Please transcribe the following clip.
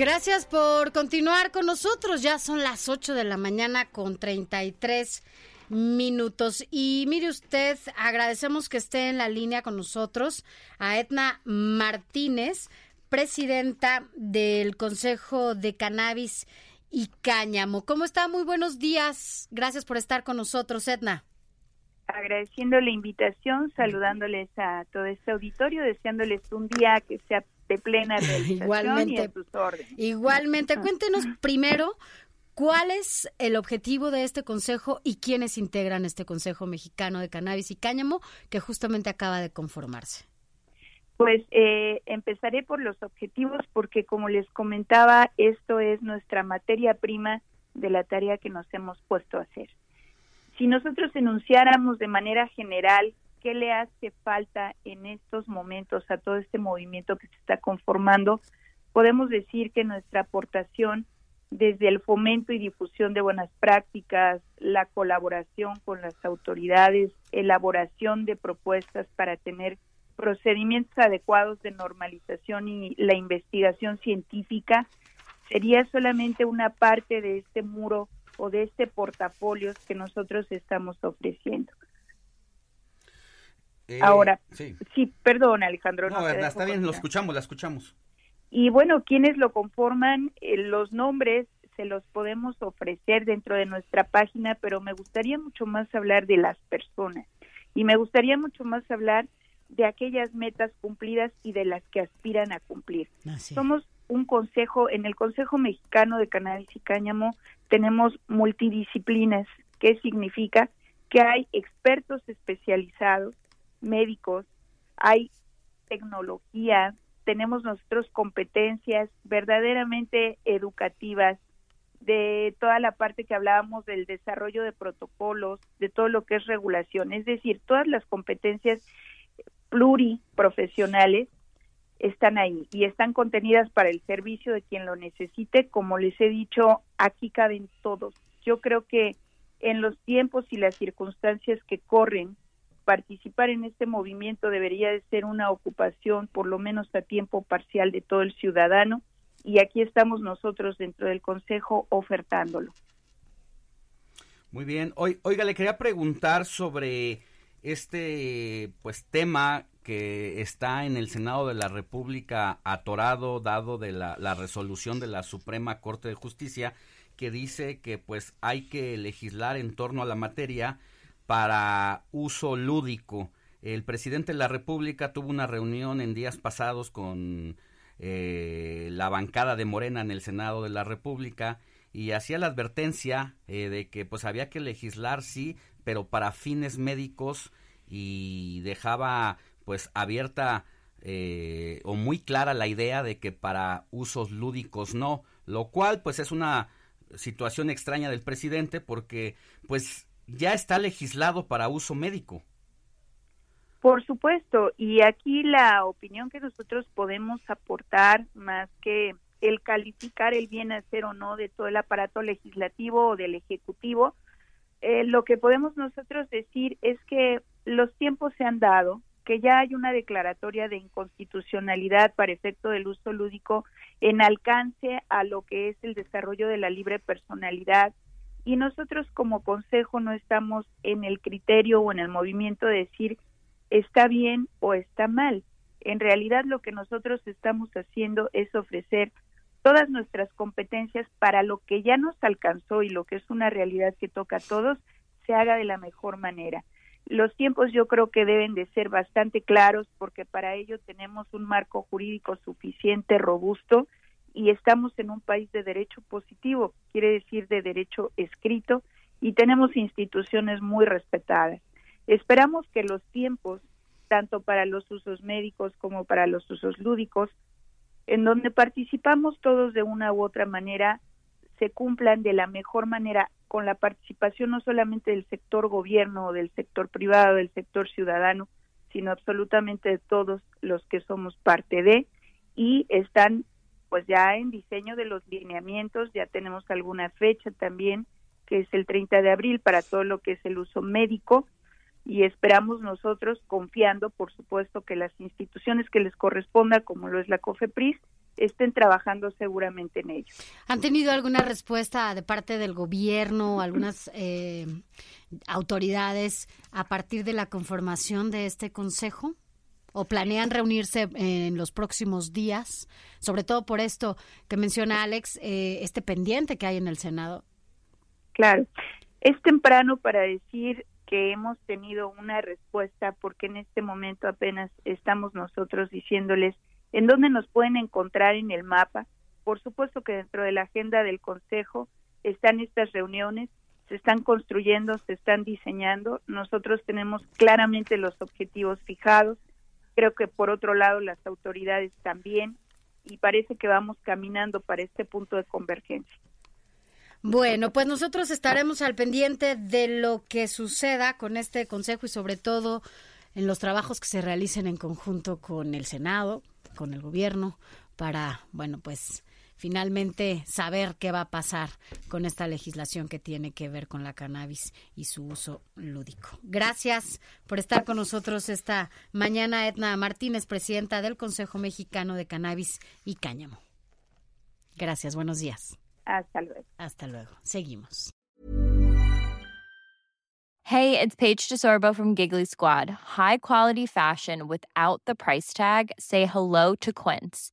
Gracias por continuar con nosotros. Ya son las 8 de la mañana con 33 minutos. Y mire usted, agradecemos que esté en la línea con nosotros a Etna Martínez, presidenta del Consejo de Cannabis y Cáñamo. ¿Cómo está? Muy buenos días. Gracias por estar con nosotros, Etna. Agradeciendo la invitación, saludándoles a todo este auditorio, deseándoles un día que sea de plena realización Igualmente. y a sus órdenes. Igualmente, cuéntenos primero cuál es el objetivo de este consejo y quiénes integran este Consejo Mexicano de Cannabis y Cáñamo que justamente acaba de conformarse. Pues eh, empezaré por los objetivos porque como les comentaba, esto es nuestra materia prima de la tarea que nos hemos puesto a hacer. Si nosotros enunciáramos de manera general qué le hace falta en estos momentos a todo este movimiento que se está conformando, podemos decir que nuestra aportación desde el fomento y difusión de buenas prácticas, la colaboración con las autoridades, elaboración de propuestas para tener procedimientos adecuados de normalización y la investigación científica, sería solamente una parte de este muro o de este portafolio que nosotros estamos ofreciendo. Eh, Ahora, sí. sí, perdón Alejandro. No, verdad, está bien, lo escuchamos, la escuchamos. Y bueno, quienes lo conforman, eh, los nombres se los podemos ofrecer dentro de nuestra página, pero me gustaría mucho más hablar de las personas y me gustaría mucho más hablar de aquellas metas cumplidas y de las que aspiran a cumplir. Somos un consejo, en el Consejo Mexicano de Cannabis y Cáñamo tenemos multidisciplinas, que significa que hay expertos especializados, médicos, hay tecnología, tenemos nosotros competencias verdaderamente educativas de toda la parte que hablábamos del desarrollo de protocolos, de todo lo que es regulación, es decir, todas las competencias pluriprofesionales están ahí y están contenidas para el servicio de quien lo necesite. Como les he dicho, aquí caben todos. Yo creo que en los tiempos y las circunstancias que corren, participar en este movimiento debería de ser una ocupación, por lo menos a tiempo parcial, de todo el ciudadano. Y aquí estamos nosotros dentro del Consejo ofertándolo. Muy bien. Oiga, le quería preguntar sobre este pues tema que está en el Senado de la República atorado dado de la, la resolución de la Suprema Corte de Justicia que dice que pues hay que legislar en torno a la materia para uso lúdico. El presidente de la República tuvo una reunión en días pasados con eh, la bancada de Morena en el Senado de la República y hacía la advertencia eh, de que pues había que legislar sí, pero para fines médicos y dejaba pues abierta eh, o muy clara la idea de que para usos lúdicos no, lo cual pues es una situación extraña del presidente porque pues ya está legislado para uso médico. Por supuesto, y aquí la opinión que nosotros podemos aportar, más que el calificar el bien hacer o no de todo el aparato legislativo o del ejecutivo, eh, lo que podemos nosotros decir es que los tiempos se han dado, que ya hay una declaratoria de inconstitucionalidad para efecto del uso lúdico en alcance a lo que es el desarrollo de la libre personalidad y nosotros como consejo no estamos en el criterio o en el movimiento de decir está bien o está mal. En realidad lo que nosotros estamos haciendo es ofrecer todas nuestras competencias para lo que ya nos alcanzó y lo que es una realidad que toca a todos, se haga de la mejor manera. Los tiempos yo creo que deben de ser bastante claros porque para ello tenemos un marco jurídico suficiente, robusto y estamos en un país de derecho positivo, quiere decir de derecho escrito y tenemos instituciones muy respetadas. Esperamos que los tiempos, tanto para los usos médicos como para los usos lúdicos, en donde participamos todos de una u otra manera, se cumplan de la mejor manera con la participación no solamente del sector gobierno o del sector privado, del sector ciudadano, sino absolutamente de todos los que somos parte de y están pues ya en diseño de los lineamientos, ya tenemos alguna fecha también, que es el 30 de abril para todo lo que es el uso médico y esperamos nosotros, confiando, por supuesto, que las instituciones que les corresponda, como lo es la COFEPRIS, estén trabajando seguramente en ello. ¿Han tenido alguna respuesta de parte del gobierno, algunas eh, autoridades a partir de la conformación de este consejo? ¿O planean reunirse en los próximos días? Sobre todo por esto que menciona Alex, eh, este pendiente que hay en el Senado. Claro, es temprano para decir que hemos tenido una respuesta porque en este momento apenas estamos nosotros diciéndoles en dónde nos pueden encontrar en el mapa. Por supuesto que dentro de la agenda del Consejo están estas reuniones, se están construyendo, se están diseñando. Nosotros tenemos claramente los objetivos fijados. Creo que por otro lado las autoridades también y parece que vamos caminando para este punto de convergencia. Bueno, pues nosotros estaremos al pendiente de lo que suceda con este consejo y sobre todo en los trabajos que se realicen en conjunto con el Senado, con el gobierno para, bueno, pues finalmente saber qué va a pasar con esta legislación que tiene que ver con la cannabis y su uso lúdico. Gracias por estar con nosotros esta mañana, Edna Martínez, presidenta del Consejo Mexicano de Cannabis y Cáñamo. Gracias, buenos días. Hasta luego. Hasta luego. Seguimos. Hey, it's Paige DeSorbo from Giggly Squad. High quality fashion without the price tag. Say hello to Quince.